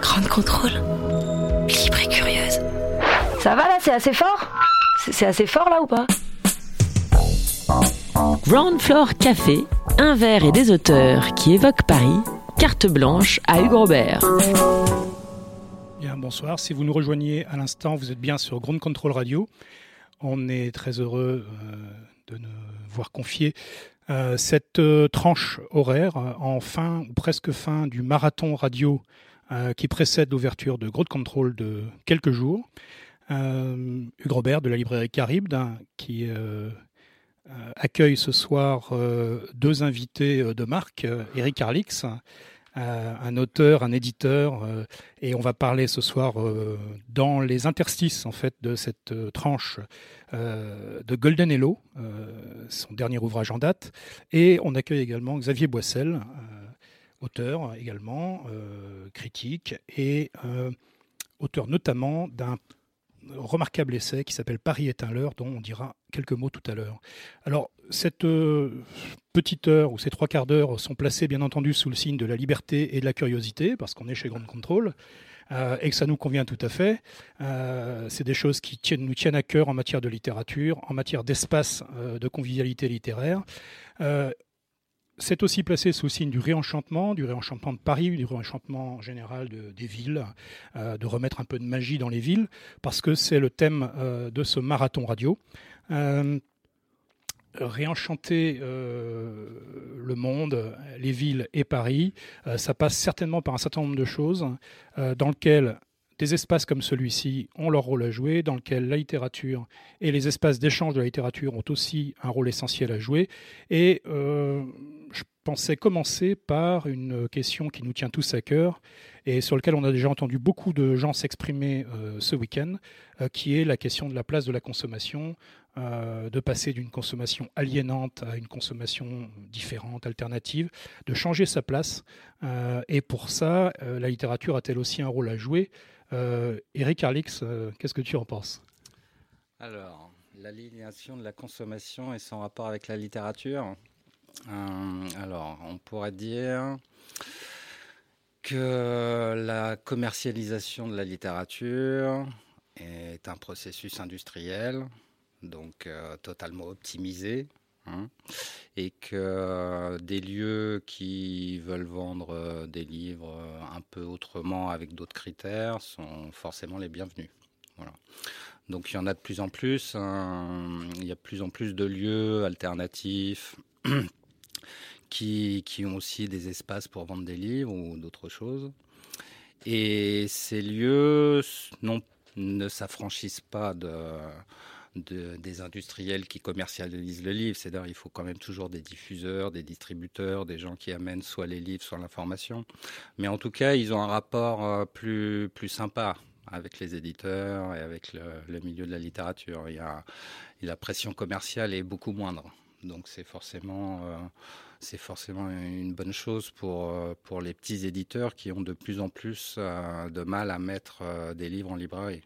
Grande contrôle. Libre et curieuse. Ça va là, c'est assez fort? C'est assez fort là ou pas? Ground Floor Café, un verre et des auteurs qui évoquent Paris, carte blanche à Hugues Robert. Bien, bonsoir. Si vous nous rejoignez à l'instant, vous êtes bien sur Ground Control Radio. On est très heureux euh, de nous voir confier euh, cette euh, tranche horaire en fin ou presque fin du marathon radio euh, qui précède l'ouverture de Ground Control de quelques jours. Euh, Hugues Robert de la librairie Caribde hein, qui euh, accueille ce soir deux invités de marque, Eric Arlix, un auteur, un éditeur, et on va parler ce soir dans les interstices en fait de cette tranche de Golden Hello, son dernier ouvrage en date, et on accueille également Xavier Boissel, auteur également, euh, critique et euh, auteur notamment d'un remarquable essai qui s'appelle Paris est un leurre, dont on dira quelques mots tout à l'heure. Alors, cette euh, petite heure ou ces trois quarts d'heure sont placés bien entendu sous le signe de la liberté et de la curiosité, parce qu'on est chez Grand Control. euh, et que ça nous convient tout à fait. C'est des choses qui nous tiennent à cœur en matière de littérature, en matière d'espace de convivialité littéraire. C'est aussi placé sous signe du réenchantement, du réenchantement de Paris, du réenchantement général de- des villes, euh, de remettre un peu de magie dans les villes, parce que c'est le thème euh, de ce marathon radio. Euh, réenchanter le monde, les villes et Paris, ça passe certainement par un certain nombre de choses dans lesquelles des espaces comme celui-ci ont leur rôle à jouer, dans lequel la littérature et les espaces d'échange de la littérature ont aussi un rôle essentiel à jouer. Et je pensais commencer par une question qui nous tient tous à cœur et sur laquelle on a déjà entendu beaucoup de gens s'exprimer euh, ce week-end, euh, qui est la question de la place de la consommation, euh, de passer d'une consommation aliénante à une consommation différente, alternative, de changer sa place. Et pour ça, la littérature a-t-elle aussi un rôle à jouer? Eric Arlix, qu'est-ce que tu en penses? Alors, l'aliénation de la consommation est sans rapport avec la littérature. Euh, alors, on pourrait dire que la commercialisation de la littérature est un processus industriel, donc euh, totalement optimisé, hein, et que des lieux qui veulent vendre euh, des livres un peu autrement avec d'autres critères sont forcément les bienvenus. Voilà. Donc il y en a de plus en plus. hein. Il y a de plus en plus de lieux alternatifs qui, ont aussi des espaces pour vendre des livres ou d'autres choses. Et ces lieux ne s'affranchissent pas de, de- des industriels qui commercialisent le livre. C'est-à-dire il faut quand même toujours des diffuseurs, des distributeurs, des gens qui amènent soit les livres, soit l'information. Mais en tout cas, ils ont un rapport euh, plus, sympa avec les éditeurs et avec le, le milieu de la littérature. Il y a, la pression commerciale est beaucoup moindre. Donc c'est forcément, euh, c'est forcément une bonne chose pour, euh, pour les petits éditeurs qui ont de plus en plus euh, de mal à mettre euh, des livres en librairie.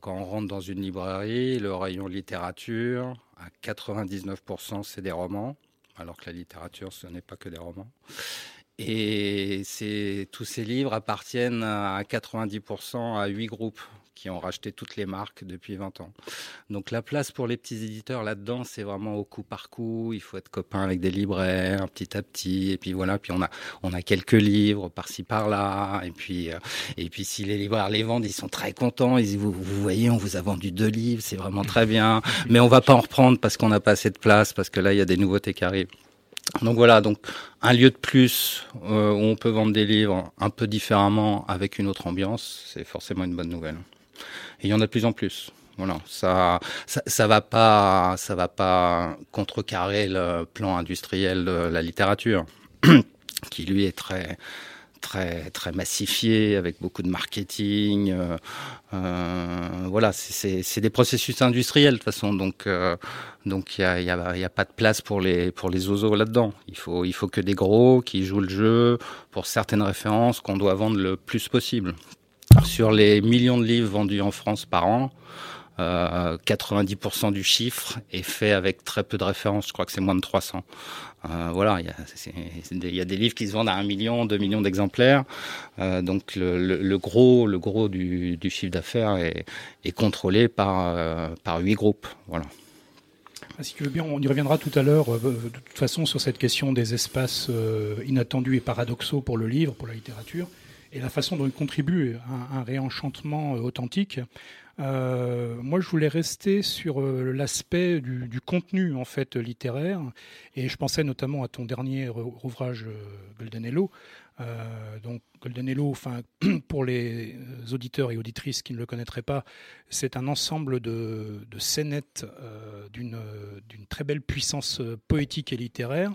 Quand on rentre dans une librairie, le rayon littérature, à 99%, c'est des romans, alors que la littérature, ce n'est pas que des romans. Et tous ces livres appartiennent à 90% à huit groupes qui ont racheté toutes les marques depuis 20 ans. Donc la place pour les petits éditeurs là-dedans, c'est vraiment au coup par coup. Il faut être copain avec des libraires, petit à petit. Et puis voilà, puis on a, on a quelques livres par-ci par-là. Et puis, euh, et puis si les libraires les vendent, ils sont très contents. Ils disent, vous, vous voyez, on vous a vendu deux livres, c'est vraiment très bien. Mais on va pas en reprendre parce qu'on n'a pas assez de place, parce que là, il y a des nouveautés qui arrivent. Donc voilà, donc un lieu de plus euh, où on peut vendre des livres un peu différemment avec une autre ambiance, c'est forcément une bonne nouvelle. Et il y en a de plus en plus. Voilà, ça, ça, va pas, ça va pas contrecarrer le plan industriel de la littérature, qui lui est très très très massifié avec beaucoup de marketing. Euh, euh, voilà, c'est des processus industriels de toute façon, donc euh, donc il y, a, y a, pas de place pour les pour les oiseaux là-dedans. Il faut il faut que des gros qui jouent le jeu pour certaines références qu'on doit vendre le plus possible. Sur les millions de livres vendus en France par an, euh, 90% du chiffre est fait avec très peu de références. Je crois que c'est moins de 300. Euh, voilà, il y, a des livres qui se vendent à 1 million, 2 millions d'exemplaires. Euh, donc le, gros, le gros du, chiffre d'affaires est, est, contrôlé par, euh, par 8 groupes. Voilà. Ah, si tu veux bien, on y reviendra tout à l'heure, euh, de toute façon, sur cette question des espaces euh, inattendus et paradoxaux pour le livre, pour la littérature, et la façon dont il contribue à un réenchantement authentique. Euh, moi, je voulais rester sur euh, l'aspect du, contenu en fait littéraire, et je pensais notamment à ton dernier ouvrage euh, Golden Hello. Euh, donc Golden Hello, enfin pour les auditeurs et auditrices qui ne le connaîtraient pas, c'est un ensemble de, de scénettes euh, d'une très belle puissance poétique et littéraire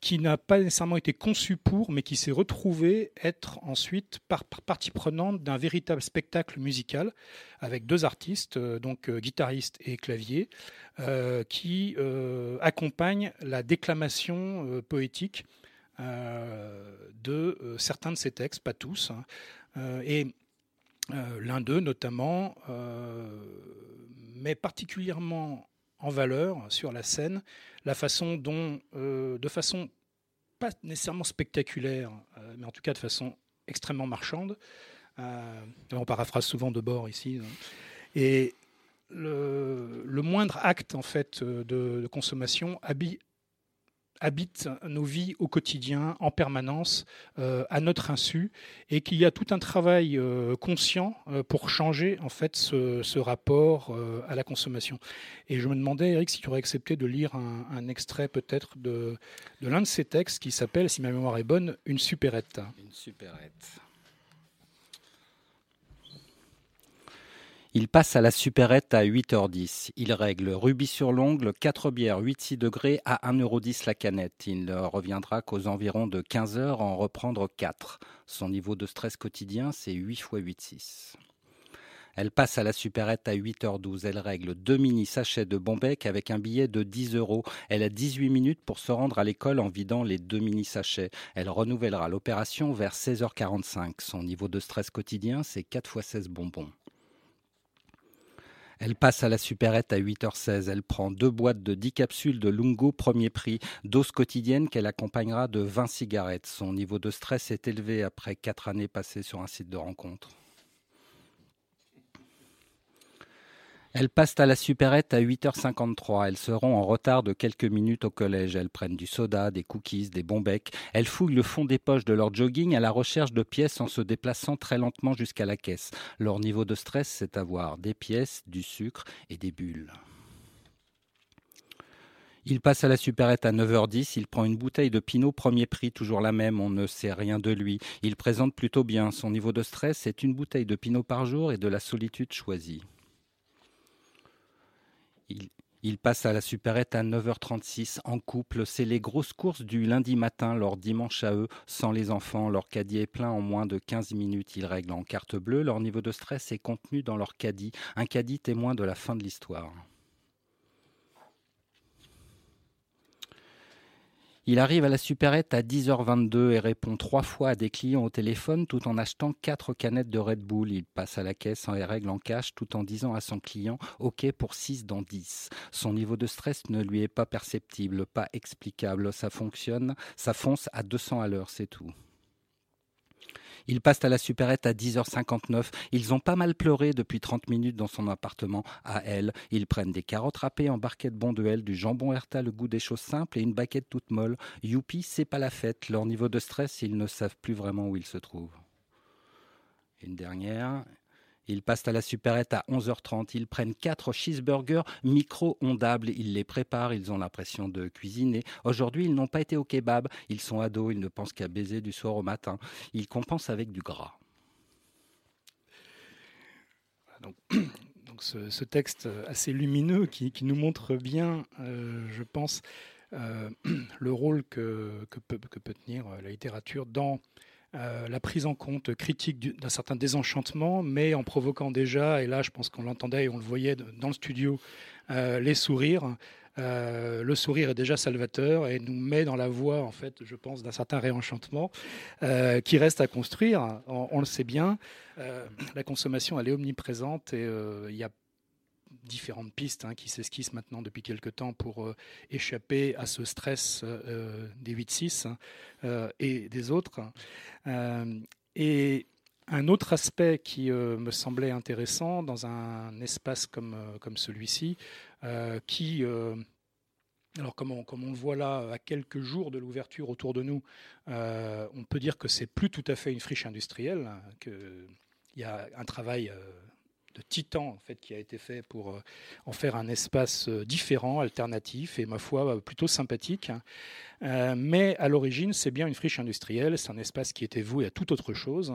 qui n'a pas nécessairement été conçu pour, mais qui s'est retrouvé être ensuite par, par partie prenante d'un véritable spectacle musical avec deux artistes, euh, donc euh, guitariste et clavier, euh, qui accompagnent la déclamation poétique de certains de ces textes, pas tous. Hein. et l'un d'eux, notamment, met particulièrement en valeur sur la scène la façon dont, euh, de façon pas nécessairement spectaculaire, euh, mais en tout cas de façon extrêmement marchande, euh, on paraphrase souvent de bord ici, hein, et le, moindre acte en fait de, de consommation habille, habite nos vies au quotidien, en permanence, euh, à notre insu, et qu'il y a tout un travail euh, conscient euh, pour changer en fait ce, rapport à la consommation. Et je me demandais, Eric, si tu aurais accepté de lire un, un extrait peut-être de, de l'un de ces textes qui s'appelle, si ma mémoire est bonne, Une supérette. Une supérette. Il passe à la supérette à 8h10. Il règle rubis sur l'ongle, 4 bières 8-6 degrés à 1,10€ la canette. Il ne reviendra qu'aux environs de 15h en reprendre 4. Son niveau de stress quotidien, c'est 8 x 8,6. Elle passe à la supérette à 8h12. Elle règle deux mini sachets de Bombec avec un billet de 10 euros. Elle a 18 minutes pour se rendre à l'école en vidant les deux mini sachets. Elle renouvellera l'opération vers 16h45. Son niveau de stress quotidien, c'est 4 x 16 bonbons. Elle passe à la supérette à 8h16. Elle prend deux boîtes de 10 capsules de Lungo premier prix, dose quotidienne qu'elle accompagnera de 20 cigarettes. Son niveau de stress est élevé après 4 années passées sur un site de rencontre. Elles passent à la supérette à 8h53. Elles seront en retard de quelques minutes au collège. Elles prennent du soda, des cookies, des bons becs. Elles fouillent le fond des poches de leur jogging à la recherche de pièces en se déplaçant très lentement jusqu'à la caisse. Leur niveau de stress, c'est avoir des pièces, du sucre et des bulles. Il passe à la supérette à 9h10, il prend une bouteille de Pinot premier prix, toujours la même, on ne sait rien de lui. Il présente plutôt bien, son niveau de stress est une bouteille de Pinot par jour et de la solitude choisie. Il, il, passe à la supérette à 9h36 en couple. C'est les grosses courses du lundi matin, leur dimanche à eux, sans les enfants. Leur caddie est plein en moins de 15 minutes. Ils règlent en carte bleue. Leur niveau de stress est contenu dans leur caddie. Un caddie témoin de la fin de l'histoire. Il arrive à la supérette à 10h22 et répond trois fois à des clients au téléphone tout en achetant quatre canettes de Red Bull. Il passe à la caisse et règle en cash tout en disant à son client OK pour 6 dans 10. Son niveau de stress ne lui est pas perceptible, pas explicable. Ça fonctionne, ça fonce à 200 à l'heure, c'est tout. Ils passent à la supérette à 10h59. Ils ont pas mal pleuré depuis 30 minutes dans son appartement à elle. Ils prennent des carottes râpées en barquette Bonduelle, du jambon Herta, le goût des choses simples et une baguette toute molle. Youpi, c'est pas la fête. Leur niveau de stress, ils ne savent plus vraiment où ils se trouvent. Une dernière, ils passent à la supérette à 11h30. Ils prennent quatre cheeseburgers micro-ondables. Ils les préparent. Ils ont l'impression de cuisiner. Aujourd'hui, ils n'ont pas été au kebab. Ils sont ados. Ils ne pensent qu'à baiser du soir au matin. Ils compensent avec du gras. Donc, ce, texte assez lumineux qui, nous montre bien, euh, je pense, le rôle que, peut, tenir la littérature dans la prise en compte critique d'un certain désenchantement, mais en provoquant déjà, et là je pense qu'on l'entendait et on le voyait dans le studio, les sourires, euh, le sourire est déjà salvateur et nous met dans la voie, en fait, je pense, d'un certain réenchantement euh, qui reste à construire. On, le sait bien, euh, la consommation, elle est omniprésente et il y a différentes pistes hein, qui s'esquissent maintenant depuis quelques temps pour échapper à ce stress des 8-6 et des autres. et un autre aspect qui me semblait intéressant dans un espace comme, comme celui-ci, euh, qui, euh, alors comme on, on, le voit là, à quelques jours de l'ouverture autour de nous, euh, on peut dire que c'est plus tout à fait une friche industrielle, hein, qu'il y a un travail titan en fait, qui a été fait pour euh, en faire un espace euh, différent, alternatif et ma foi euh, plutôt sympathique. mais à l'origine, c'est bien une friche industrielle, c'est un espace qui était voué à toute autre chose.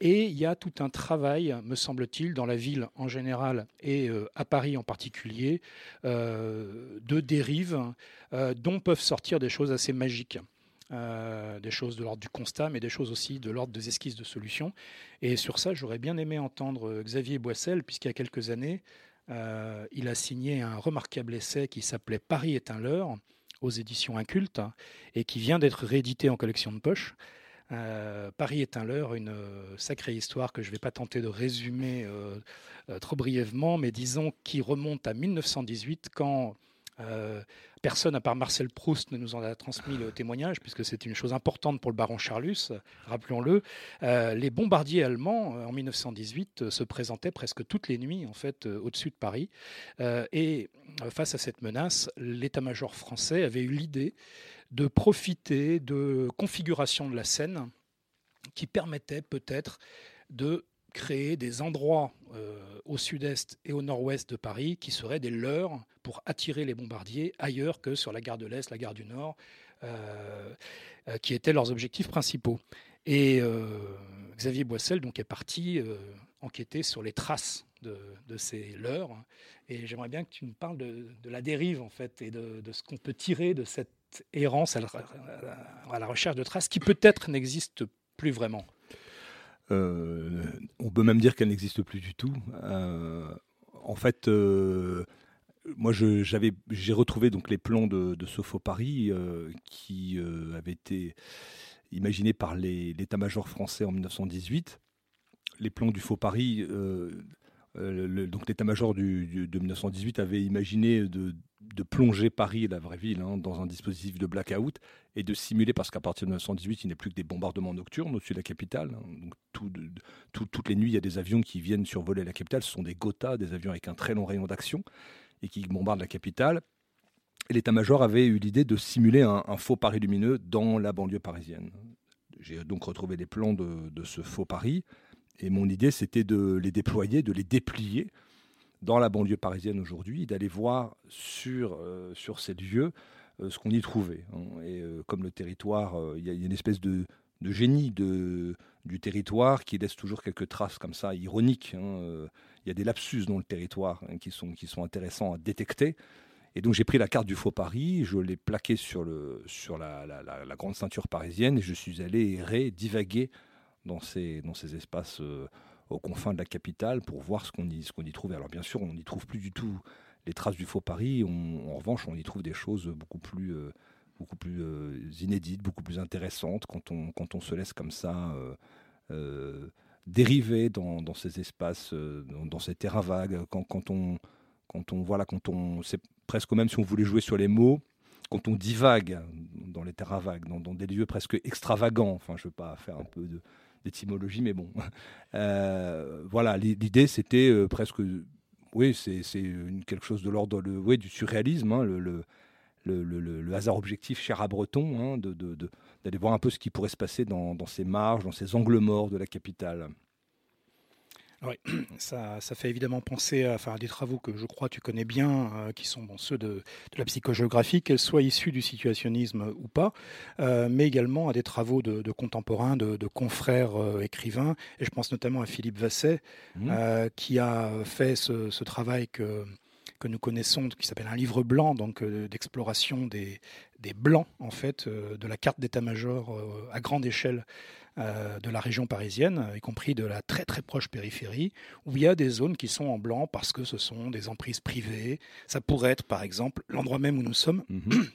et il y a tout un travail, me semble-t-il, dans la ville en général et à Paris en particulier, de dérives dont peuvent sortir des choses assez magiques. Euh, des choses de l'ordre du constat, mais des choses aussi de l'ordre des esquisses de solutions. Et sur ça, j'aurais bien aimé entendre euh, Xavier Boissel, puisqu'il y a quelques années, euh, il a signé un remarquable essai qui s'appelait Paris est un leurre aux éditions Incultes et qui vient d'être réédité en collection de poche. Paris est un leurre, une sacrée histoire que je ne vais pas tenter de résumer trop brièvement, mais disons qui remonte à 1918 quand euh, personne, à part Marcel Proust, ne nous en a transmis le témoignage, puisque c'est une chose importante pour le baron Charlus, rappelons-le. Euh, les bombardiers allemands, euh, en 1918, se présentaient presque toutes les nuits, en fait, au-dessus de Paris. et face à cette menace, l'état-major français avait eu l'idée de profiter de configuration de la scène qui permettait peut-être de créer des endroits euh, au sud-est et au nord-ouest de Paris qui seraient des leurs pour attirer les bombardiers ailleurs que sur la gare de l'Est, la gare du Nord, euh, euh, qui étaient leurs objectifs principaux. Et Xavier Boissel donc, est parti enquêter sur les traces de, ces leurs. Et j'aimerais bien que tu nous parles de, la dérive en fait et de, ce qu'on peut tirer de cette errance à la recherche de traces qui peut-être n'existe plus vraiment. Euh, on peut même dire qu'elle n'existe plus du tout. Euh, en fait, euh, moi, j'ai retrouvé donc les plans de, de Sopho Paris qui avaient été imaginés par l'état-major français en 1918. Les plans du Faux Paris, donc l'état-major de 1918 avait imaginé de, de plonger Paris, la vraie ville, hein, dans un dispositif de blackout et de simuler, parce qu'à partir de 1918, il n'est plus que des bombardements nocturnes au-dessus de la capitale. Hein. donc toutes les nuits, il y a des avions qui viennent survoler la capitale. Ce sont des Gotha, des avions avec un très long rayon d'action et qui bombardent la capitale. L'état-major avait eu l'idée de simuler un, faux Paris lumineux dans la banlieue parisienne. J'ai donc retrouvé les plans de, de ce faux Paris. Et mon idée, c'était de les déployer, de les déplier dans la banlieue parisienne aujourd'hui, d'aller voir sur, euh, sur ces lieux euh, ce qu'on y trouvait. Hein. Et euh, comme le territoire, il y, a une espèce de, génie du territoire qui laisse toujours quelques traces comme ça, ironiques. Hein. Il y a des lapsus dans le territoire hein, qui, sont, qui sont intéressants à détecter. Et donc j'ai pris la carte du faux Paris, je l'ai plaquée sur, le, sur la, la, la, grande ceinture parisienne et je suis allé errer, divaguer dans ces, dans ces espaces aux confins de la capitale pour voir ce qu'on y, ce qu'on y trouvait. Alors bien sûr, on n'y trouve plus du tout les traces du faux Paris. en revanche, on y trouve des choses beaucoup plus, euh, beaucoup plus euh, inédites, beaucoup plus intéressantes quand on, quand on se laisse comme ça euh, dériver dans, ces espaces, dans, ces terrains vagues. Quand, quand on, quand on, voilà, quand on, c'est presque même si on voulait jouer sur les mots quand on divague dans les terrains vagues, dans, dans, des lieux presque extravagants, enfin je ne veux pas faire un peu de, d'étymologie, mais bon. Euh, voilà, l'idée c'était euh, presque, oui, c'est quelque chose de l'ordre oui, du surréalisme, hein, le, hasard objectif cher à Breton, hein, d'aller voir un peu ce qui pourrait se passer dans ces marges, dans ces angles morts de la capitale. Oui, ça, ça, fait évidemment penser à, enfin, à, des travaux que je crois tu connais bien, euh, qui sont bon, ceux de, de, la psychogéographie, qu'elles soient issues du situationnisme ou pas, euh, mais également à des travaux de, de contemporains, de, de confrères euh, écrivains. Et je pense notamment à Philippe Vasset, mmh. qui a fait ce, ce travail que que nous connaissons, qui s'appelle un livre blanc, donc d'exploration des, des blancs en fait de la carte d'état-major à grande échelle euh, de la région parisienne, y compris de la très très proche périphérie, où il y a des zones qui sont en blanc parce que ce sont des emprises privées. Ça pourrait être par exemple l'endroit même où nous sommes. Mhm.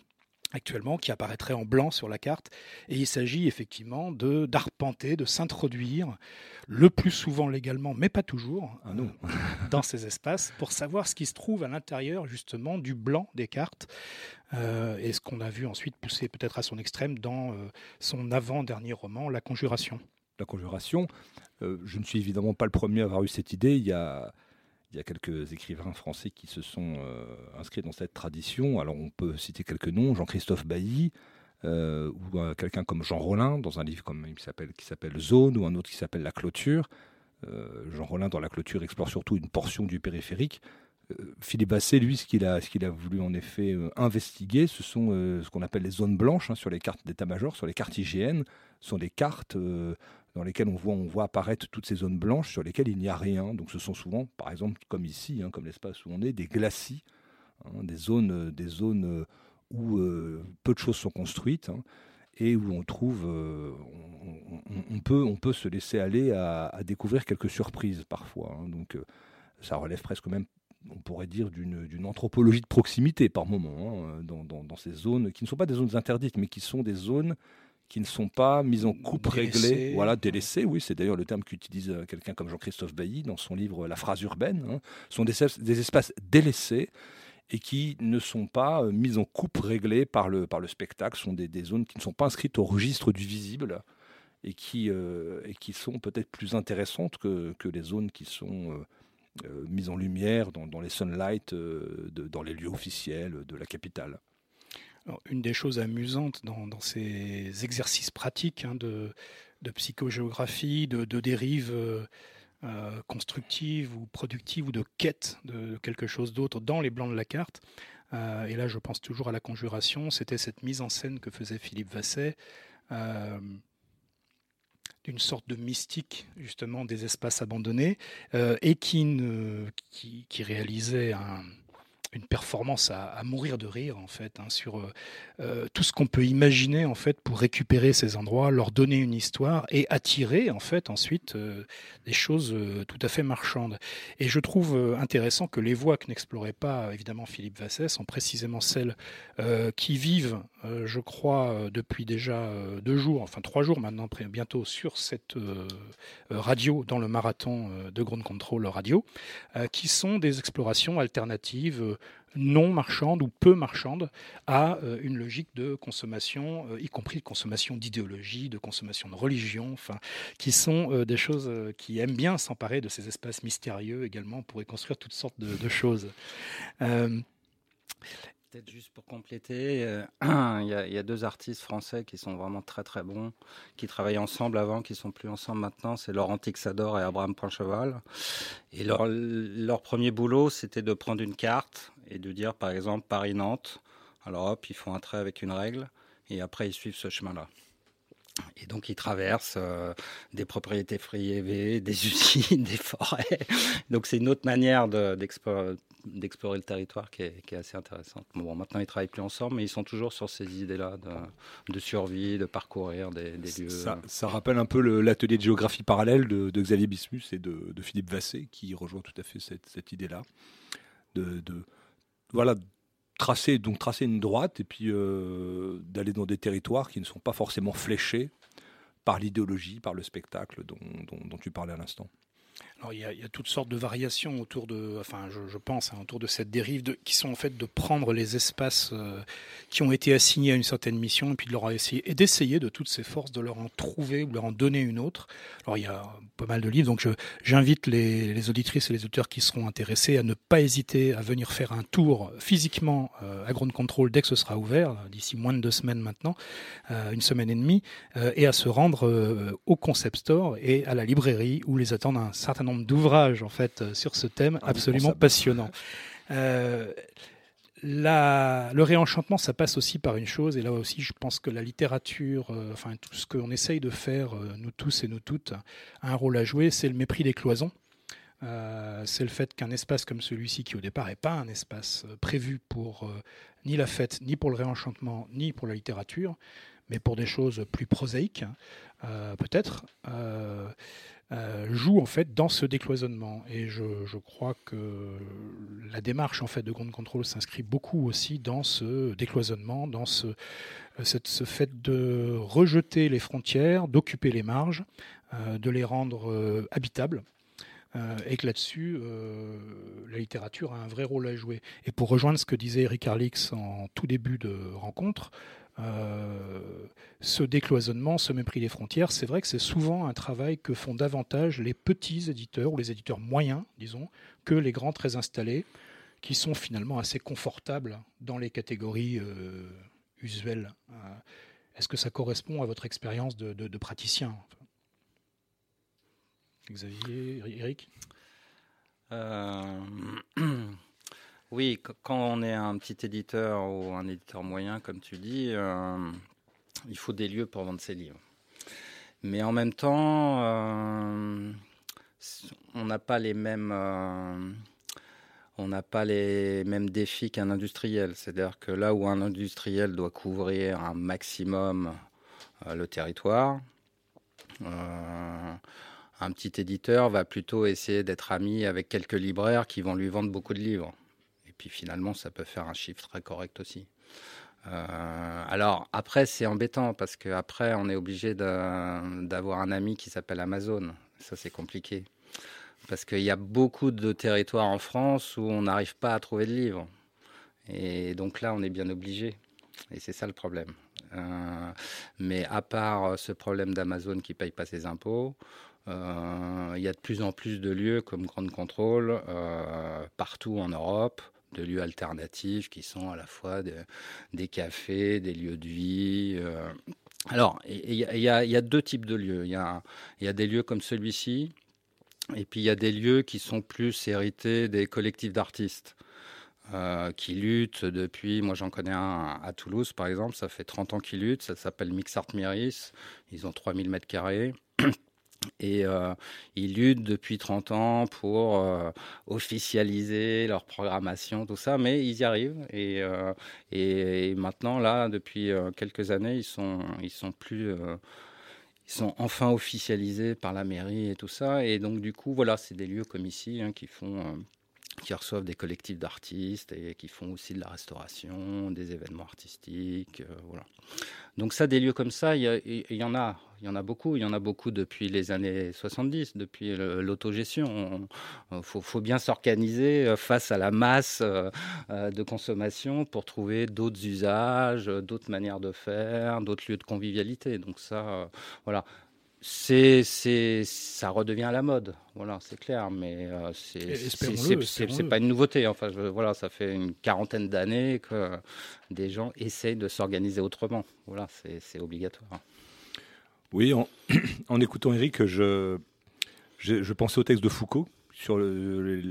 Actuellement, qui apparaîtrait en blanc sur la carte. Et il s'agit effectivement de d'arpenter, de s'introduire, le plus souvent légalement, mais pas toujours, ah euh, dans ces espaces, pour savoir ce qui se trouve à l'intérieur justement du blanc des cartes. Euh, et ce qu'on a vu ensuite pousser peut-être à son extrême dans euh, son avant-dernier roman, La Conjuration. La Conjuration, je ne suis évidemment pas le premier à avoir eu cette idée. Il y a il y a quelques écrivains français qui se sont euh, inscrits dans cette tradition. Alors on peut citer quelques noms, Jean-Christophe Bailly, euh, ou euh, quelqu'un comme Jean Rollin, dans un livre qui s'appelle Zone, ou un autre qui s'appelle La Clôture. Jean Rollin, dans La Clôture, explore surtout une portion du périphérique. Philippe Basset, lui, ce qu'il a, a, voulu en effet investiguer, ce sont ce qu'on appelle les zones blanches hein, sur les cartes d'état-major, sur les cartes IGN. Ce sont des cartes dans lesquelles on voit, apparaître toutes ces zones blanches sur lesquelles il n'y a rien. Donc ce sont souvent, par exemple, comme ici, hein, comme l'espace où on est, des glacis, hein, des zones, euh, des zones euh, où euh, peu de choses sont construites. Hein, et où on trouve, on, peut, on peut se laisser aller à, découvrir quelques surprises parfois. donc ça relève presque même on pourrait dire, d'une anthropologie de proximité par moment, dans, ces zones qui ne sont pas des zones interdites, mais qui sont des zones qui ne sont pas mises en coupe réglée, voilà, délaissées, oui, c'est d'ailleurs le terme qu'utilise euh, quelqu'un comme Jean-Christophe Bailly dans son livre La phrase urbaine, hein, sont des, des, espaces délaissés et qui ne sont pas euh, mises en coupe réglée par le, par le spectacle, sont des, des, zones qui ne sont pas inscrites au registre du visible et qui, euh, et qui sont peut-être plus intéressantes que, que, les zones qui sont mises en lumière dans, dans les sunlight, de, dans les lieux officiels de la capitale une des choses amusantes dans, ces exercices pratiques hein, de, psychogéographie, de, de dérive euh, euh, constructive ou productive ou de quête de quelque chose d'autre dans les blancs de la carte, euh, et là je pense toujours à la conjuration, c'était cette mise en scène que faisait Philippe Vasset d'une sorte de mystique justement des espaces abandonnés et qui, réalisait un, une performance à, mourir de rire en fait hein, sur euh, euh, tout ce qu'on peut imaginer en fait pour récupérer ces endroits, leur donner une histoire et attirer en fait ensuite euh, des choses tout à fait marchandes. Et je trouve intéressant que les voies que n'explorait pas évidemment Philippe Vasset sont précisément celles qui vivent, je crois, depuis déjà deux jours, enfin trois jours maintenant, bientôt sur cette radio dans le marathon de Ground Control Radio, qui sont des explorations alternatives non marchande ou peu marchande à euh, une logique de consommation, euh, y compris de consommation d'idéologie, de consommation de religion, enfin, qui sont euh, des choses qui aiment bien s'emparer de ces espaces mystérieux également pour y construire toutes sortes de, choses. Peut-être juste pour compléter, il y, a, deux artistes français qui sont vraiment très très bons, qui travaillaient ensemble avant, qui sont plus ensemble maintenant. C'est Laurent Tixador et Abraham Poincheval. Et leur, leur premier boulot, c'était de prendre une carte et de dire par exemple Paris-Nantes. Alors hop, ils font un trait avec une règle et après ils suivent ce chemin-là. Et donc ils traversent euh, des propriétés privées, des usines, des forêts. Donc c'est une autre manière d'explorer le territoire qui est, assez intéressante. Bon, maintenant ils travaillent plus ensemble, mais ils sont toujours sur ces idées-là de, survie, de parcourir des, lieux. Ça, rappelle un peu l'atelier de géographie parallèle de, Xavier Bismus et de, Philippe Vassé, qui rejoint tout à fait cette, idée-là de, voilà, tracer, donc tracer une droite et puis euh, d'aller dans des territoires qui ne sont pas forcément fléchés par l'idéologie, par le spectacle dont tu parlais à l'instant il, y a, toutes sortes de variations autour de, enfin, je, pense, hein, autour de cette dérive, qui sont en fait de prendre les espaces euh, qui ont été assignés à une certaine mission et puis de leur essayer et d'essayer de toutes ces forces de leur en trouver ou leur en donner une autre. Alors il y a pas mal de livres, donc j'invite les, auditrices et les auteurs qui seront intéressés à ne pas hésiter à venir faire un tour physiquement euh, à Ground Control dès que ce sera ouvert, d'ici moins de deux semaines maintenant, euh, une semaine et demie, et à se rendre au Concept Store et à la librairie où les attendent un certain nombre d'ouvrages en fait euh, sur ce thème ah absolument passionnant. Euh, le réenchantement, ça passe aussi par une chose, et là aussi, je pense que la littérature, euh, enfin tout ce qu'on essaye de faire, nous tous et nous toutes, a un rôle à jouer, c'est le mépris des cloisons. c'est le fait qu'un espace comme celui-ci, qui au départ n'est pas un espace prévu pour ni la fête, ni pour le réenchantement, ni pour la littérature, mais pour des choses plus prosaïques, peut-être, euh, joue en fait dans ce décloisonnement. Et je, crois que la démarche en fait de Ground Control s'inscrit beaucoup aussi dans ce décloisonnement, dans ce, ce fait de rejeter les frontières, d'occuper les marges, euh, de les rendre euh, habitables. et que là-dessus, la littérature a un vrai rôle à jouer. Et pour rejoindre ce que disait Eric Arlix en tout début de rencontre, euh, ce décloisonnement, ce mépris des frontières, c'est vrai que c'est souvent un travail que font davantage les petits éditeurs ou les éditeurs moyens, disons, que les grands très installés, qui sont finalement assez confortables dans les catégories euh, usuelles. Euh, est-ce que ça correspond à votre expérience de, praticien Xavier, Eric? Oui, quand on est un petit éditeur ou un éditeur moyen, comme tu dis, euh, il faut des lieux pour vendre ses livres. Mais en même temps, euh, on n'a pas les mêmes. Euh, on n'a pas les mêmes défis qu'un industriel. C'est-à-dire que là où un industriel doit couvrir un maximum le territoire, un petit éditeur va plutôt essayer d'être ami avec quelques libraires qui vont lui vendre beaucoup de livres. Puis finalement, ça peut faire un chiffre très correct aussi. Euh, alors après, c'est embêtant parce qu'après, on est obligé d'avoir un ami qui s'appelle Amazon. Ça, c'est compliqué. Parce qu'il y a beaucoup de territoires en France où on n'arrive pas à trouver de livres. Et donc là, on est bien obligé. Et c'est ça le problème. Euh, mais à part ce problème d'Amazon qui ne paye pas ses impôts, euh, il y a de plus en plus de lieux comme Grande Contrôle partout en Europe de lieux alternatifs qui sont à la fois des cafés, des lieux de vie. Euh. Alors, il y, a deux types de lieux. Il y a, des lieux comme celui-ci, et puis il y a des lieux qui sont plus hérités des collectifs d'artistes. Euh, qui luttent depuis, moi j'en connais un à Toulouse par exemple, ça fait 30 ans qu'ils luttent, ça s'appelle Mix Art Miris, ils ont 3000 mètres carrés. Et euh, ils luttent depuis 30 ans pour euh, officialiser leur programmation, tout ça, mais ils y arrivent. Et, euh, et, maintenant, là, depuis quelques années, ils sont, ils sont plus. ils sont enfin officialisés par la mairie et tout ça. Et donc, du coup, voilà, c'est des lieux comme ici hein, qui font qui reçoivent des collectifs d'artistes et qui font aussi de la restauration, des événements artistiques, voilà. Donc ça, des lieux comme ça, il y, en a, il y en a beaucoup, il y en a beaucoup depuis les années 70, depuis l'autogestion. Il faut, bien s'organiser euh, face à la masse euh, de consommation pour trouver d'autres usages, d'autres manières de faire, d'autres lieux de convivialité. Donc ça, voilà c'est, c'est, ça redevient à la mode, voilà, c'est clair, mais euh, c'est, c'est, pas une nouveauté. Enfin, voilà, ça fait une quarantaine d'années que des gens essayent de s'organiser autrement. Voilà, c'est, obligatoire. Oui, en, écoutant Eric, je, je, pensais au texte de Foucault sur les,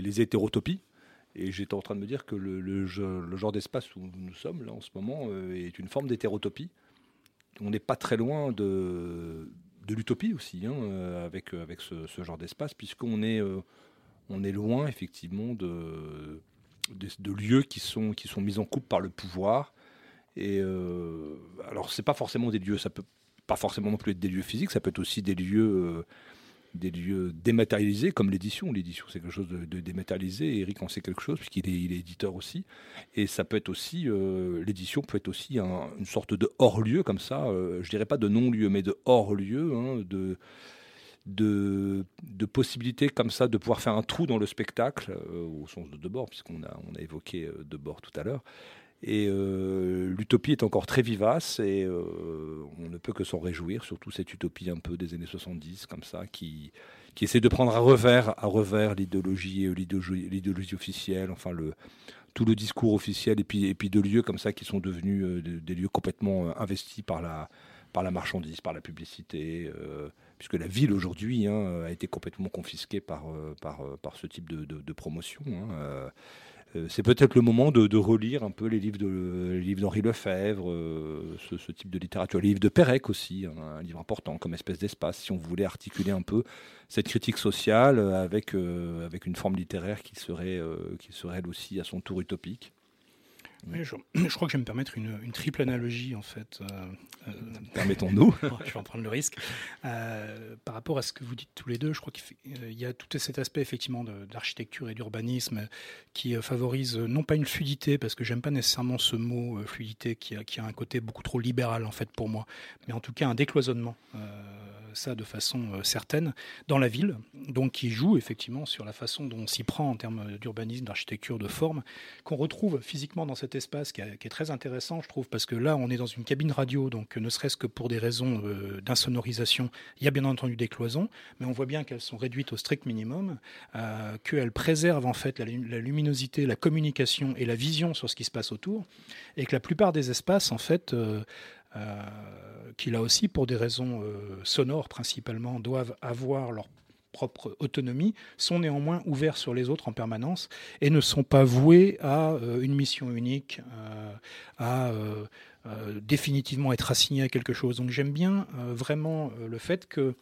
les, hétérotopies. Et j'étais en train de me dire que le, le, le genre d'espace où nous sommes là en ce moment euh, est une forme d'hétérotopie on n'est pas très loin de, de l'utopie aussi, hein, euh, avec, euh, avec ce, genre d'espace, puisqu'on est, euh, on est loin effectivement de, de, lieux qui sont, qui sont mis en coupe par le pouvoir. Et alors, c'est pas forcément des lieux, ça peut pas forcément non plus être des lieux physiques, ça peut être aussi des lieux des lieux dématérialisés comme l'édition. L'édition, c'est quelque chose de, dématérialisé. Eric en sait quelque chose puisqu'il est, il éditeur aussi. Et ça peut être aussi, euh, l'édition peut être aussi une sorte de hors-lieu comme ça. Euh, je dirais pas de non-lieu, mais de hors-lieu, hein, de, de, possibilités comme ça de pouvoir faire un trou dans le spectacle, euh, au sens de Debord, puisqu'on a, on a évoqué Debord tout à l'heure. Et euh, l'utopie est encore très vivace et euh, on ne peut que s'en réjouir, surtout cette utopie un peu des années 70, comme ça, qui, qui essaie de prendre à revers, à revers l'idéologie, l'idéologie officielle, enfin tout le discours officiel, et puis, de lieux comme ça qui sont devenus euh, des, lieux complètement investis par la, par la marchandise, par la publicité, puisque la ville aujourd'hui hein, a été complètement confisquée par, par, par ce type de, de, promotion. Hein, c'est peut-être le moment de, relire un peu les livres d'Henri Lefebvre, ce, type de littérature, les livres de Pérec aussi, un, livre important comme espèce d'espace, si on voulait articuler un peu cette critique sociale avec, avec une forme littéraire qui serait, qui serait elle aussi à son tour utopique je, crois que je vais me permettre une, triple analogie, en fait. Euh, euh, Permettons-nous. je vais en prendre le risque. Euh, par rapport à ce que vous dites tous les deux, je crois qu'il y a tout cet aspect, effectivement, d'architecture et d'urbanisme qui favorise non pas une fluidité, parce que j'aime pas nécessairement ce mot fluidité qui a, qui a, un côté beaucoup trop libéral, en fait, pour moi, mais en tout cas un décloisonnement ça de façon euh, certaine dans la ville, donc qui joue effectivement sur la façon dont on s'y prend en termes d'urbanisme, d'architecture, de forme, qu'on retrouve physiquement dans cet espace qui, est très intéressant, je trouve, parce que là, on est dans une cabine radio, donc ne serait-ce que pour des raisons euh, d'insonorisation, il y a bien entendu des cloisons, mais on voit bien qu'elles sont réduites au strict minimum, euh, qu'elles préservent en fait la, luminosité, la communication et la vision sur ce qui se passe autour, et que la plupart des espaces, en fait, euh, qui là aussi, pour des raisons euh, sonores principalement, doivent avoir leur propre autonomie, sont néanmoins ouverts sur les autres en permanence et ne sont pas voués à euh, une mission unique, à définitivement être assignés à quelque chose. Donc j'aime bien vraiment le fait que,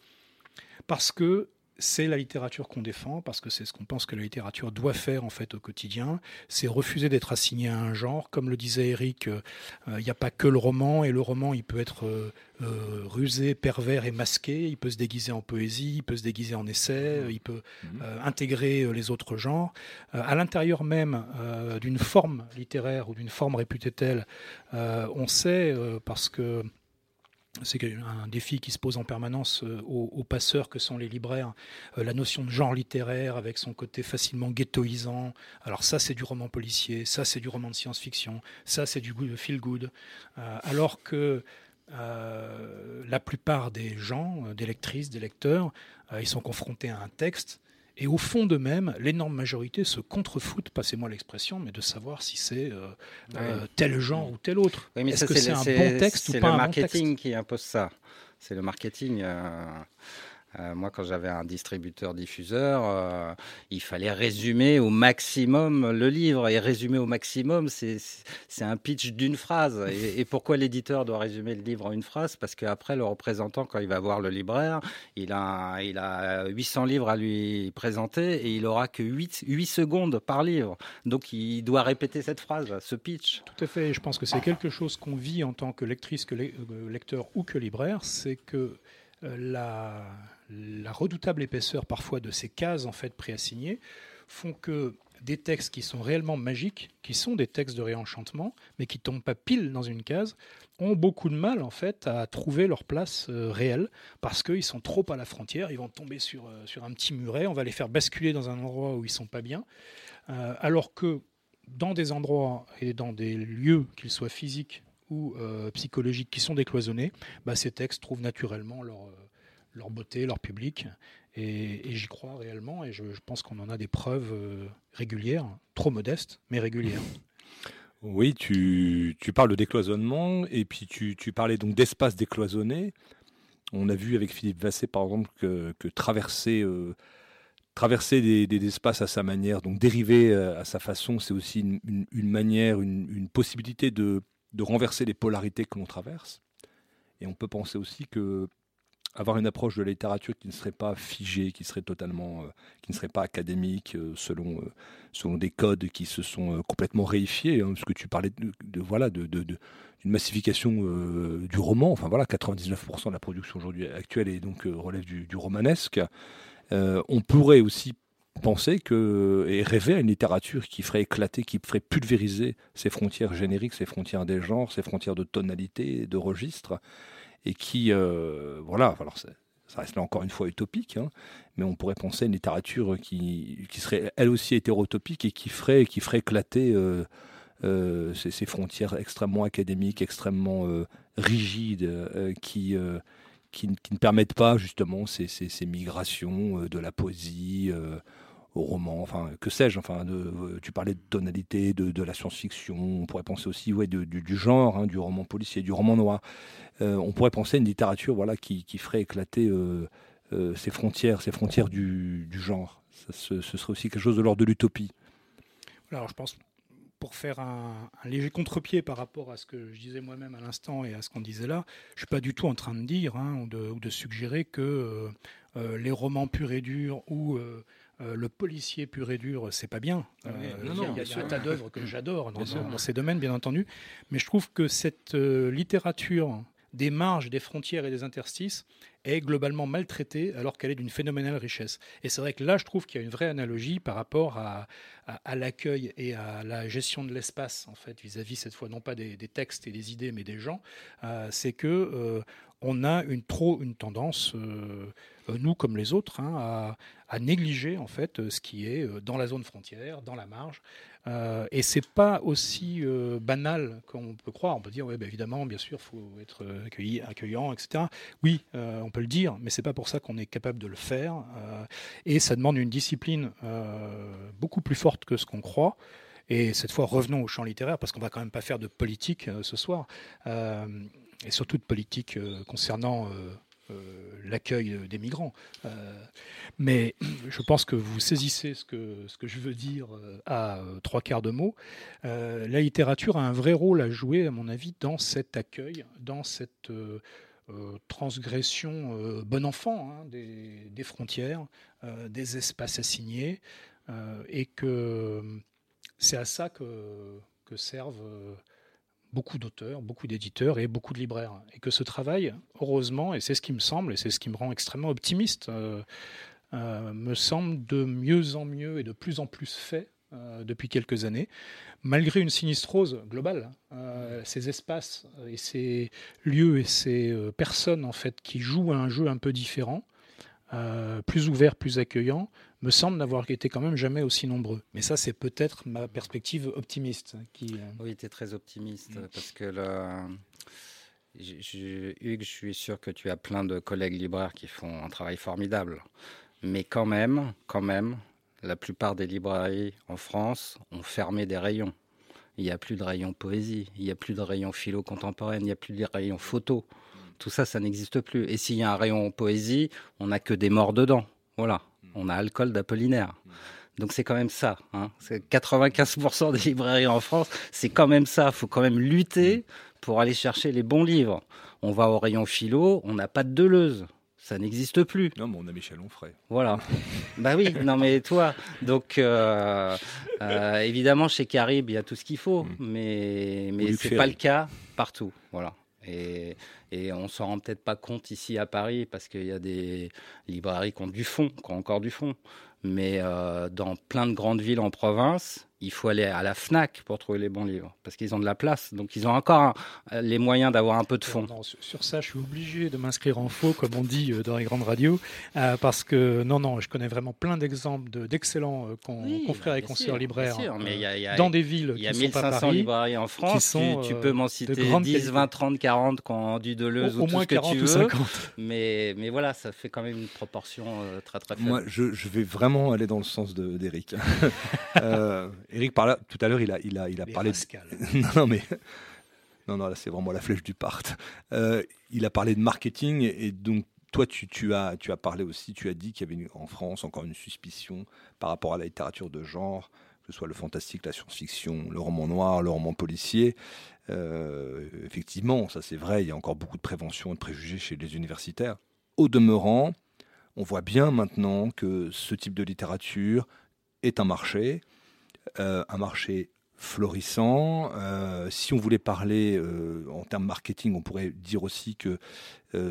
parce que c'est la littérature qu'on défend parce que c'est ce qu'on pense que la littérature doit faire en fait au quotidien. C'est refuser d'être assigné à un genre. Comme le disait Eric, euh, il n'y a pas que le roman et le roman il peut être euh, euh, rusé, pervers et masqué. Il peut se déguiser en poésie, il peut se déguiser en essai, il peut mmh. intégrer les autres genres. à l'intérieur même d'une forme littéraire ou d'une forme réputée telle, on sait parce que c'est un défi qui se pose en permanence euh, aux, passeurs que sont les libraires. Euh, la notion de genre littéraire avec son côté facilement ghettoisant. Alors ça, c'est du roman policier, ça, c'est du roman de science-fiction, ça, c'est du feel good. Euh, alors que la plupart des gens, des lectrices, des lecteurs, ils sont confrontés à un texte et au fond d'eux-mêmes, l'énorme majorité se contrefoutent, passez-moi l'expression, mais de savoir si c'est euh, euh, tel genre ou tel autre. Est-ce que c'est un bon texte ou pas un bon texte? C'est le marketing qui impose ça. C'est le marketing. Euh, euh, moi, quand j'avais un distributeur-diffuseur, euh, il fallait résumer au maximum le livre. Et résumer au maximum, c'est un pitch d'une phrase. Et, pourquoi l'éditeur doit résumer le livre en une phrase? Parce qu'après, le représentant, quand il va voir le libraire, il a, il a 800 livres à lui présenter et il aura que 8, 8 secondes par livre. Donc, il doit répéter cette phrase, ce pitch. Tout à fait. Je pense que c'est quelque chose qu'on vit en tant que lectrice, que euh, lecteur ou que libraire. C'est que la la redoutable épaisseur parfois de ces cases en fait préassignées font que des textes qui sont réellement magiques, qui sont des textes de réenchantement, mais qui tombent pas pile dans une case, ont beaucoup de mal en fait à trouver leur place euh, réelle parce qu'ils sont trop à la frontière, ils vont tomber sur, euh, sur un petit muret, on va les faire basculer dans un endroit où ils sont pas bien, euh, alors que dans des endroits et dans des lieux, qu'ils soient physiques ou psychologiques, qui sont décloisonnés, bah, ces textes trouvent naturellement leur leur beauté, leur public. Et, j'y crois réellement. Et je, pense qu'on en a des preuves euh, régulières, trop modestes, mais régulières. Oui, tu, parles de décloisonnement et puis tu, parlais donc d'espace décloisonné. On a vu avec Philippe Vassé, par exemple, que, traverser, euh, des, espaces à sa manière, donc dériver euh, à sa façon, c'est aussi une, manière, une, possibilité de renverser les polarités que l'on traverse. Et on peut penser aussi que avoir une approche de la littérature qui ne serait pas figée, qui serait totalement, euh, qui ne serait pas académique, euh, selon, euh, selon des codes qui se sont complètement réifiés. Hein, parce que tu parlais de, voilà de, d'une massification du roman. Enfin voilà, 99% de la production aujourd'hui actuelle est donc relève du, romanesque. on pourrait aussi penser que et rêver à une littérature qui ferait éclater, qui ferait pulvériser ces frontières génériques, ces frontières des genres, ces frontières de tonalité, de registre et qui, euh, voilà, alors ça, reste là encore une fois utopique, hein, mais on pourrait penser à une littérature qui, qui, serait elle aussi hétérotopique et qui ferait, qui ferait éclater euh, euh, ces, frontières extrêmement académiques, extrêmement rigides, qui, qui, ne permettent pas justement ces, ces, ces migrations de la poésie au roman, enfin que sais-je, enfin de, tu parlais de tonalité, de, de la science-fiction, on pourrait penser aussi ouais, du, du, genre, hein, du roman policier, du roman noir. Euh, on pourrait penser à une littérature voilà, qui, qui ferait éclater euh, euh, ces frontières, ces frontières du, du genre. ce, serait aussi quelque chose de l'ordre de l'utopie. Alors je pense pour faire un, léger contre-pied par rapport à ce que je disais moi-même à l'instant et à ce qu'on disait là, je suis pas du tout en train de dire hein, ou, de, suggérer que euh, euh, les romans purs et durs ou euh, le policier pur et dur, c'est pas bien. il y a, un tas d'œuvres que j'adore dans, dans, ces domaines, bien entendu, mais je trouve que cette littérature des marges, des frontières et des interstices est globalement maltraitée alors qu'elle est d'une phénoménale richesse. Et c'est vrai que là, je trouve qu'il y a une vraie analogie par rapport à, à, l'accueil et à la gestion de l'espace, en fait, vis-à-vis cette fois non pas des, textes et des idées, mais des gens. Euh, c'est que euh, on a une trop une tendance, euh, nous comme les autres, hein, à, négliger en fait ce qui est dans la zone frontière, dans la marge. Euh, et c'est pas aussi euh, banal qu'on peut croire. On peut dire, oui, bah, évidemment, bien sûr, faut être accueillant, etc. Oui, euh, on peut le dire, mais c'est pas pour ça qu'on est capable de le faire. et ça demande une discipline beaucoup plus forte que ce qu'on croit. Et cette fois, revenons au champ littéraire, parce qu'on va quand même pas faire de politique ce soir, et surtout de politique concernant euh, l'accueil des migrants. Euh, mais je pense que vous saisissez ce que, ce que je veux dire euh, à trois quarts de mots. la littérature a un vrai rôle à jouer, à mon avis, dans cet accueil, dans cette transgression bon enfant hein, des, frontières, des espaces assignés, et que c'est à ça que servent beaucoup d'auteurs, beaucoup d'éditeurs et beaucoup de libraires. Et que ce travail, heureusement, et c'est ce qui me semble, et c'est ce qui me rend extrêmement optimiste, euh, euh, me semble de mieux en mieux et de plus en plus fait euh, depuis quelques années, malgré une sinistrose globale. ces espaces et ces lieux et ces personnes en fait qui jouent à un jeu un peu différent, plus ouvert, plus accueillant, me semble n'avoir été quand même jamais aussi nombreux. Mais ça, c'est peut-être ma perspective optimiste. Qui, euh, Oui, tu es très optimiste mm. parce que là, je, Hugues, je suis sûr que tu as plein de collègues libraires qui font un travail formidable. Mais quand même, quand même, la plupart des librairies en France ont fermé des rayons. Il n'y a plus de rayons poésie, il n'y a plus de rayons philo contemporaine, il n'y a plus de rayons photo. Tout ça, ça n'existe plus. Et s'il y a un rayon poésie, on n'a que des morts dedans. Voilà on a alcool d'Apollinaire. Donc c'est quand même ça. Hein. 95% des librairies en France, c'est quand même ça. Il faut quand même lutter pour aller chercher les bons livres. On va au rayon philo, on n'a pas de Deleuze. Ça n'existe plus. Non, mais on a Michel Onfray. Voilà. bah oui, non mais toi. Donc euh, euh, évidemment chez Carib, il y a tout ce qu'il faut, mm. mais mais c'est pas le cas partout. Voilà. Et, et on s'en rend peut-être pas compte ici à Paris parce qu'il y a des librairies qui ont du fond, qui ont encore du fond. Mais euh, dans plein de grandes villes en province, il faut aller à la FNAC pour trouver les bons livres, parce qu'ils ont de la place. Donc ils ont encore les moyens d'avoir un peu de fond. sur ça, je suis obligé de m'inscrire en faux, comme on dit euh, dans les grandes radios, euh, parce que non, non, je connais vraiment plein d'exemples d'excellents confrères et consoeurs libraires dans des villes Il y a 1500 librairies en France, tu, peux m'en citer 10, 20, 30, 40 qui ont du Deleuze ou tout ce que tu veux. Mais, mais voilà, ça fait quand même une proportion très très faible. Moi, je, je vais vraiment aller dans le sens d'Eric. euh, Eric, par tout à l'heure, il a, il a, il a parlé. De... non, mais. Non, non, là, c'est vraiment la flèche du part. Euh, il a parlé de marketing et donc toi, tu, tu, as, tu as parlé aussi, tu as dit qu'il y avait en France encore une suspicion par rapport à la littérature de genre, que ce soit le fantastique, la science-fiction, le roman noir, le roman policier. Euh, effectivement, ça c'est vrai, il y a encore beaucoup de prévention et de préjugés chez les universitaires. Au demeurant, on voit bien maintenant que ce type de littérature est un marché, euh, un marché florissant. Euh, si on voulait parler euh, en termes marketing, on pourrait dire aussi que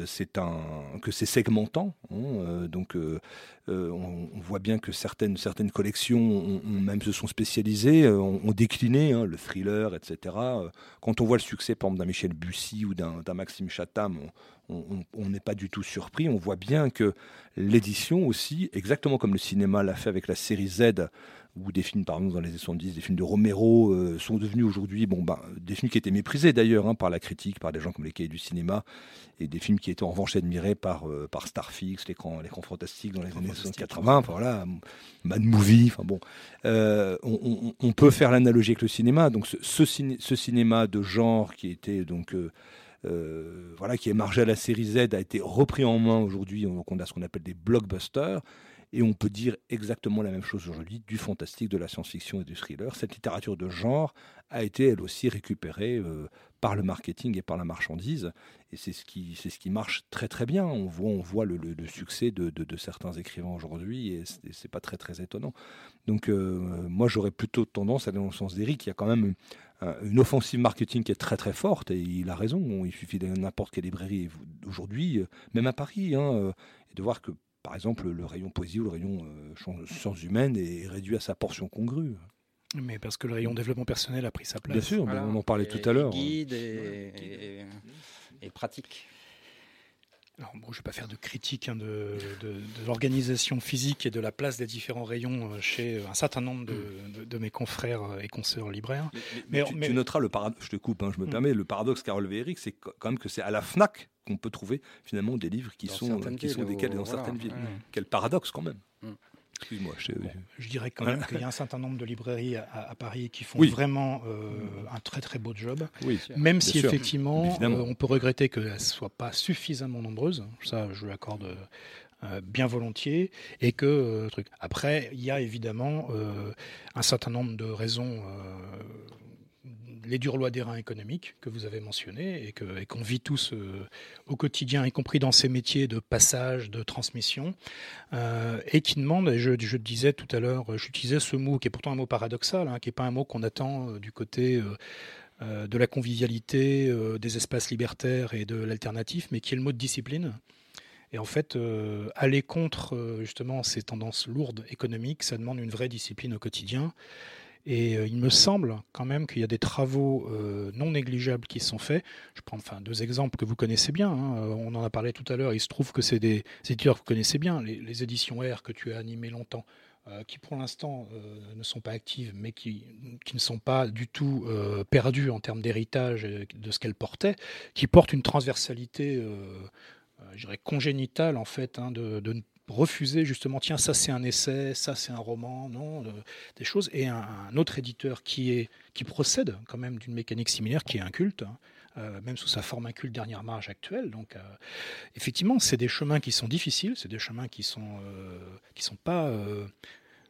c'est un que c'est segmentant. Hein, donc on, voit bien que certaines certaines collections ont, même se sont spécialisées, ont, décliné hein, le thriller, etc. Quand on voit le succès, par exemple, d'un Michel Bussy ou d'un Maxime Chatham, on n'est pas du tout surpris. On voit bien que l'édition aussi, exactement comme le cinéma l'a fait avec la série Z, ou des films, par exemple, dans les années 70, des films de Romero, euh, sont devenus aujourd'hui bon, ben, des films qui étaient méprisés d'ailleurs hein, par la critique, par des gens comme les cahiers du cinéma, et des films qui étaient en revanche admirés par, euh, par Starfix, l'écran, l'écran fantastique dans les années 80, voilà, Mad Movie, enfin bon. Euh, on, peut faire l'analogie avec le cinéma, donc ce, ce, cinéma de genre qui était donc euh, voilà, qui émargeait à la série Z, a été repris en main aujourd'hui. On a ce qu'on appelle des blockbusters. Et on peut dire exactement la même chose aujourd'hui du fantastique, de la science-fiction et du thriller. Cette littérature de genre a été elle aussi récupérée euh, par le marketing et par la marchandise. Et c'est ce qui, ce qui marche très très bien. On voit, on voit le, succès de, certains écrivains aujourd'hui et c'est, pas très très étonnant. Donc euh, moi j'aurais plutôt tendance à aller dans le sens d'Eric. Il y a quand même une offensive marketing qui est très très forte et il a raison. Il suffit d'aller n'importe quelle librairie aujourd'hui, euh, même à Paris, hein, et de voir que par exemple, le rayon poésie ou le rayon euh, sciences humaines est réduit à sa portion congrue. Mais parce que le rayon développement personnel a pris sa place. Bien sûr, on en parlait tout à l'heure. Guide et, et, pratique. Alors, bon, je ne vais pas faire de critique hein, de, l'organisation physique et de la place des différents rayons euh, chez un certain nombre de, mes confrères euh, et consoeurs libraires. Mais, tu, noteras le paradoxe, je te coupe, hein, je me mm. permets, le paradoxe qu'a relevé Eric, c'est quand même que c'est à la FNAC qu'on peut trouver finalement des livres qui sont, qui sont dans certaines villes. Quel paradoxe quand même. Mm. Excuse-moi. Je, dirais quand même qu'il y a un certain nombre de librairies à, Paris qui font vraiment euh, un très très beau job. même si effectivement euh, on peut regretter qu'elles ne soient pas suffisamment nombreuses. Ça, je l'accorde euh, bien volontiers. Et que truc. Après, il y a évidemment un certain nombre de raisons les dures lois des reins économiques que vous avez mentionnées et qu'on vit tous euh, au quotidien, y compris dans ces métiers de passage, de transmission, euh, et qui demandent, et je, disais tout à l'heure, j'utilisais ce mot qui est pourtant un mot paradoxal, hein, qui n'est pas un mot qu'on attend euh, du côté de la convivialité, des espaces libertaires et de l'alternatif, mais qui est le mot de discipline. Et en fait, aller contre justement ces tendances lourdes économiques, ça demande une vraie discipline au quotidien. Et euh, il me semble quand même qu'il y a des travaux euh, non négligeables qui sont faits. Je prends enfin deux exemples que vous connaissez bien. Hein. Euh, on en a parlé tout à l'heure. Il se trouve que c'est des éditeurs que vous connaissez bien, les, éditions R que tu as animées longtemps. qui pour l'instant ne sont pas actives, mais qui, ne sont pas du tout perdues en termes d'héritage de ce qu'elles portaient, qui portent une transversalité, je dirais, congénitale en fait, hein, de, de, refuser justement, tiens, ça c'est un essai, ça c'est un roman, non, euh, des choses, et un, autre éditeur qui, est, qui procède quand même d'une mécanique similaire, qui est un culte, hein, euh, même sous sa forme inculte dernière marge actuelle. Donc, euh, effectivement, c'est des chemins qui sont difficiles, c'est des chemins qui sont, qui sont pas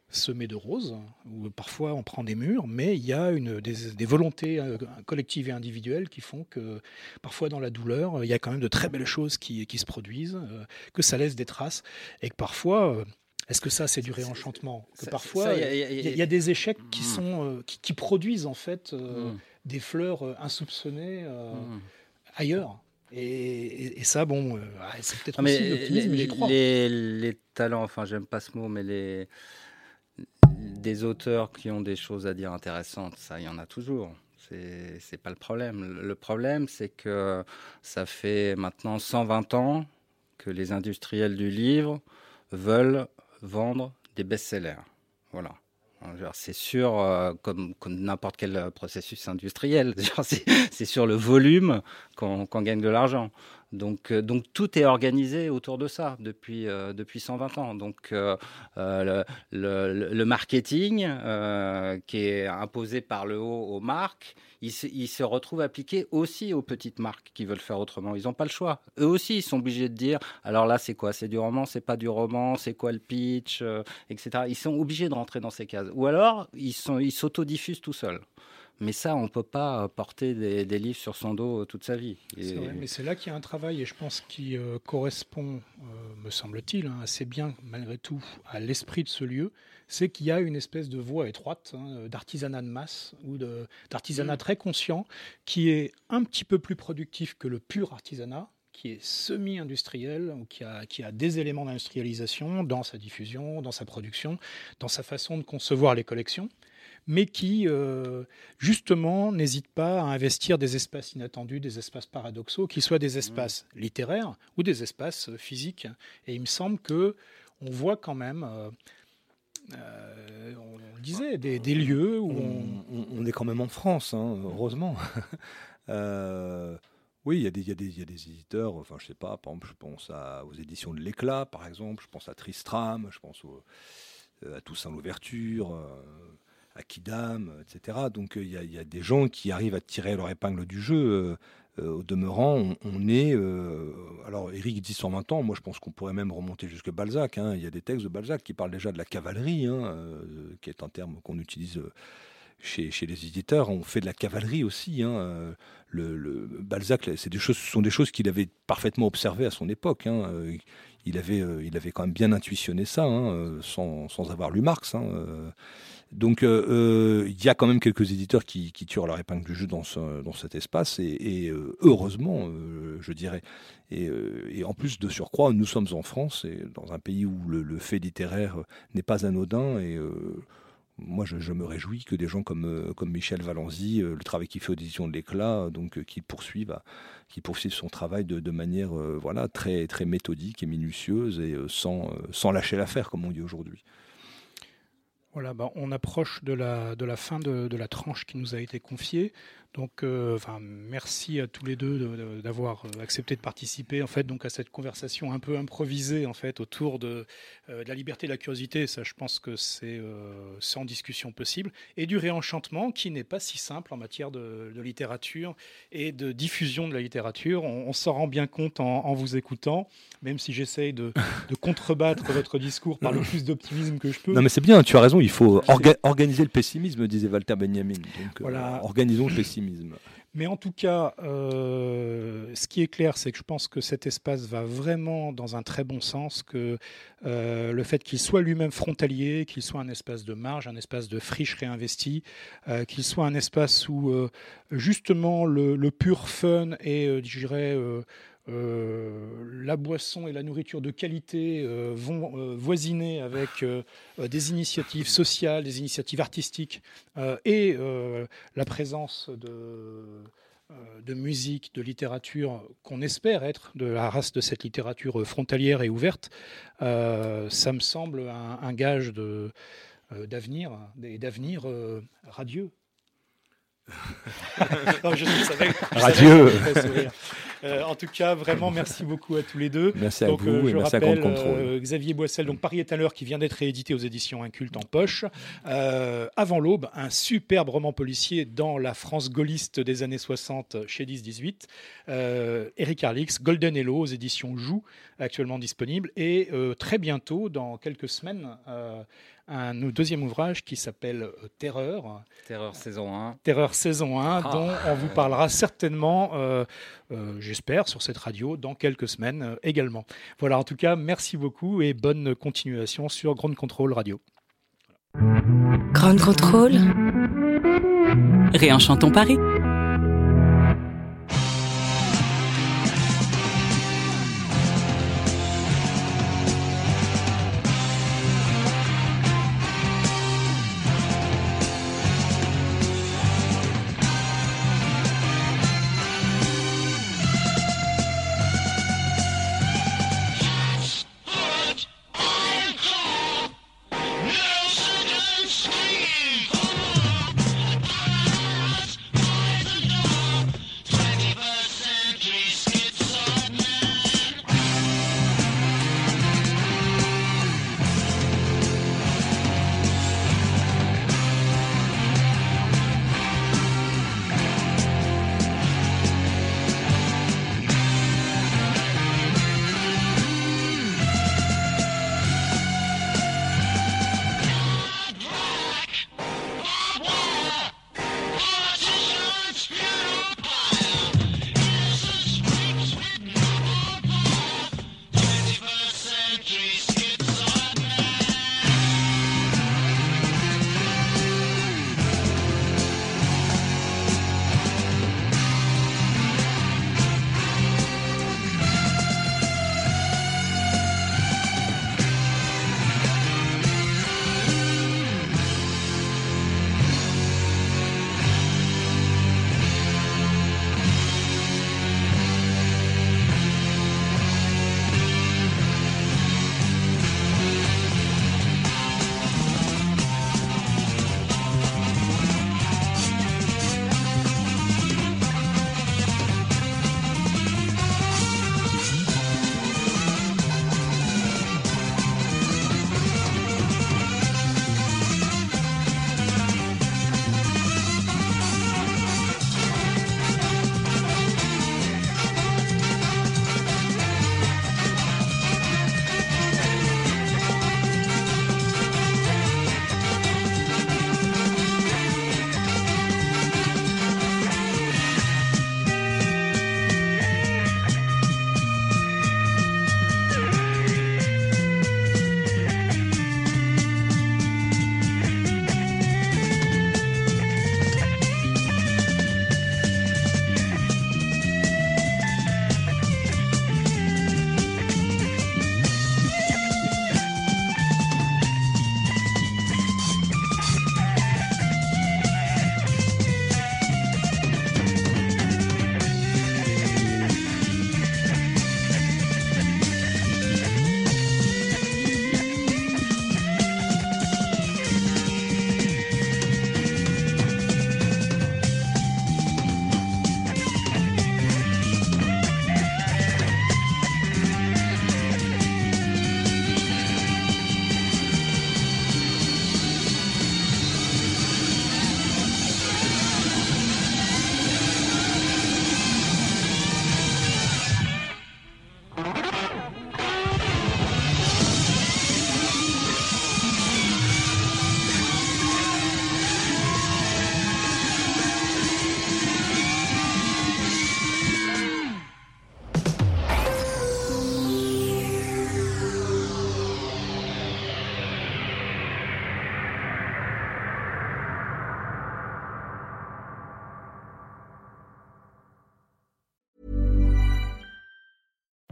semé de roses, où parfois on prend des murs, mais il y a une, des, volontés euh, collectives et individuelles qui font que parfois dans la douleur, il y a quand même de très belles choses qui, qui se produisent, euh, que ça laisse des traces, et que parfois... Euh, est-ce que ça, c'est du réenchantement Que parfois, il y, a des échecs qui, mm. sont, qui, produisent en fait mm. des fleurs insoupçonnées mm. ailleurs. Et, ça, bon, c'est peut-être ah, aussi l'optimisme, les, les, les, talents, enfin, j'aime pas ce mot, mais les, des auteurs qui ont des choses à dire intéressantes, ça, il y en a toujours. C'est pas le problème. Le problème, c'est que ça fait maintenant 120 ans que les industriels du livre veulent vendre des best-sellers. Voilà. C'est sûr, euh, comme, n'importe quel processus industriel, c'est sur le volume qu'on gagne de l'argent. Donc, euh, donc tout est organisé autour de ça depuis, euh, depuis 120 ans. Donc euh, le, marketing qui est imposé par le haut aux marques, il se, il se, retrouve appliqué aussi aux petites marques qui veulent faire autrement. Ils n'ont pas le choix. Eux aussi, ils sont obligés de dire, alors là, c'est quoi? C'est du roman, c'est pas du roman, c'est quoi le pitch, etc. Ils sont obligés de rentrer dans ces cases. Ou alors, ils s'autodiffusent ils tout seuls. Mais ça, on ne peut pas porter des, livres sur son dos toute sa vie. C'est vrai, mais c'est là qu'il y a un travail, et je pense qui euh, correspond, euh, me semble-t-il, hein, assez bien, malgré tout, à l'esprit de ce lieu. C'est qu'il y a une espèce de voie étroite hein, d'artisanat de masse ou d'artisanat mm. très conscient qui est un petit peu plus productif que le pur artisanat, qui est semi-industriel, ou qui a, qui a des éléments d'industrialisation dans sa diffusion, dans sa production, dans sa façon de concevoir les collections mais qui, euh, justement, n'hésite pas à investir des espaces inattendus, des espaces paradoxaux, qu'ils soient des mmh. espaces littéraires ou des espaces euh, physiques. Et il me semble que on voit quand même, euh, on, disait, des, lieux où on... est quand même en France, hein, heureusement. Oui, il y, a des, il, y a des, il y, a des, éditeurs, enfin je sais pas, par exemple, je pense à, aux éditions de l'Éclat, par exemple, je pense à Tristram, je pense au, à Toussaint l'Ouverture, à Kidam, etc. Donc il y, a des gens qui arrivent à tirer leur épingle du jeu. au demeurant, on, est. alors, Eric dit 120 ans, moi je pense qu'on pourrait même remonter jusque Balzac. Hein. Il y a des textes de Balzac qui parlent déjà de la cavalerie, hein, qui est un terme qu'on utilise chez, les éditeurs, on fait de la cavalerie aussi. Hein. Euh, Balzac, c'est des choses, ce sont des choses qu'il avait parfaitement observées à son époque. Euh, il avait, euh, quand même bien intuitionné ça, sans, avoir lu Marx. Donc il y a quand même quelques éditeurs qui, qui tirent leur épingle du jeu dans, cet espace, et, heureusement, je dirais. Et, en plus de surcroît, nous sommes en France, et dans un pays où le, fait littéraire n'est pas anodin, et moi, je, me réjouis que des gens comme, euh, Michel Valenzy, euh, le travail qu'il fait aux éditions de l'éclat, euh, donc qu'il poursuive, qui son travail de, de manière voilà très très méthodique et minutieuse et sans, sans lâcher l'affaire, comme on dit aujourd'hui. Bah, on approche de la, fin de, la tranche qui nous a été confiée. Donc, euh, enfin, merci à tous les deux d'avoir euh, accepté de participer en fait donc à cette conversation un peu improvisée en fait autour de, euh, de la liberté et de la curiosité. Ça, je pense que c'est sans discussion possible et du réenchantement qui n'est pas si simple en matière de, de, littérature et de diffusion de la littérature. On, s'en rend bien compte en, en, vous écoutant, même si j'essaye de, de, contrebattre votre discours par le plus d'optimisme que je peux. Non, mais c'est bien. Tu as raison. Il faut organiser le pessimisme, disait Walter Benjamin. Donc, voilà. organisons le pessimisme. Mais en tout cas, euh, ce qui est clair, c'est que je pense que cet espace va vraiment dans un très bon sens, que euh, le fait qu'il soit lui-même frontalier, qu'il soit un espace de marge, un espace de friche réinvestie, euh, qu'il soit un espace où justement le, le, pur fun et, je dirais, la boisson et la nourriture de qualité euh, vont euh, voisiner avec des initiatives sociales, des initiatives artistiques et la présence de, de musique, de littérature qu'on espère être de la race de cette littérature frontalière et ouverte, ça me semble un, gage de, d'avenir et d'avenir radieux. je savais, Radieux. Euh, en tout cas, vraiment, merci beaucoup à tous les deux. Merci à vous euh, et merci rappelle, à euh, Xavier Boissel, donc Paris est à l'heure, qui vient d'être réédité aux éditions Inculte en poche. avant l'aube, un superbe roman policier dans la France gaulliste des années 60 chez 10-18. Eric Arlix, Golden Hello aux éditions Joux, actuellement disponible. Et très bientôt, dans quelques semaines, un deuxième ouvrage qui s'appelle euh, Terreur. Terreur saison 1. Terreur saison 1, ah. dont on vous parlera certainement, euh, euh, j'espère, sur cette radio dans quelques semaines également. Voilà, en tout cas, merci beaucoup et bonne continuation sur Grand Control Radio. Grand Control. Réenchantons Paris.